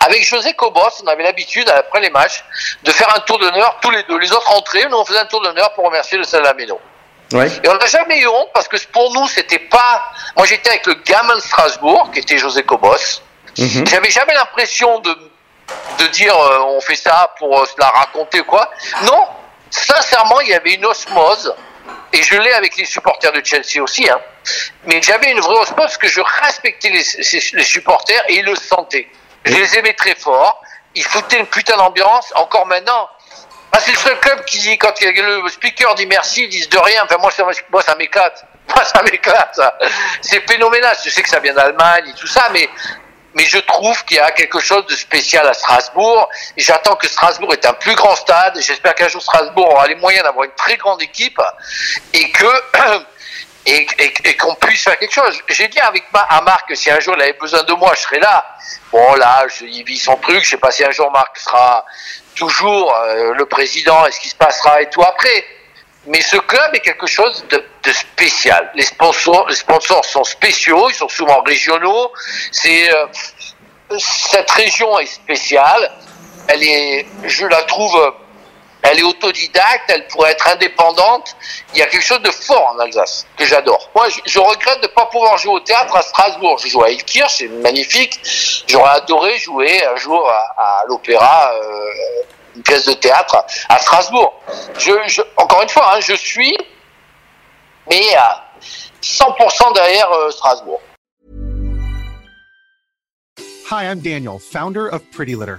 Avec José Cobos, on avait l'habitude, après les matchs, de faire un tour d'honneur tous les deux. Les autres entrées, nous on faisait un tour d'honneur pour remercier le Salamino. Ouais. Et on n'a jamais eu honte parce que pour nous, c'était pas. Moi, j'étais avec le gamin de Strasbourg, qui était José Cobos. Mhm. J'avais jamais l'impression de, de dire euh, on fait ça pour euh, se la raconter ou quoi. Non, sincèrement, il y avait une osmose. Et je l'ai avec les supporters de Chelsea aussi. Hein. Mais j'avais une vraie osmose parce que je respectais les supporters et ils le sentaient. Je les aimais très fort. Ils foutaient une putain d'ambiance. Encore maintenant, ah, c'est le seul club qui quand le speaker dit merci, ils disent de rien. Enfin, moi, ça, m'éclate. Moi, ça m'éclate. C'est phénoménal. Je sais que ça vient d'Allemagne et tout ça, mais, je trouve qu'il y a quelque chose de spécial à Strasbourg. J'attends que Strasbourg est un plus grand stade. J'espère qu'un jour Strasbourg aura les moyens d'avoir une très grande équipe et que, et, qu'on puisse faire quelque chose. J'ai dit avec ma, à Marc que si un jour il avait besoin de moi, je serais là. Bon, là, je, il vit son truc. Je sais pas si un jour Marc sera toujours euh, le président et ce qui se passera et tout après. Mais ce club est quelque chose de, spécial. Les sponsors, les sponsors sont spéciaux, ils sont souvent régionaux. C'est euh, cette région est spéciale. Elle est, je la trouve, elle est autodidacte. Elle pourrait être indépendante. Il y a quelque chose de fort en Alsace que j'adore. Moi, je, regrette de ne pas pouvoir jouer au théâtre à Strasbourg. Je joue à Ilkirch, c'est magnifique. J'aurais adoré jouer un jour à, l'opéra. euh, une pièce de théâtre à Strasbourg. Je- encore une fois, hein, je suis, mais à 100% derrière euh, Strasbourg. Hi, I'm Daniel, founder of Pretty Litter.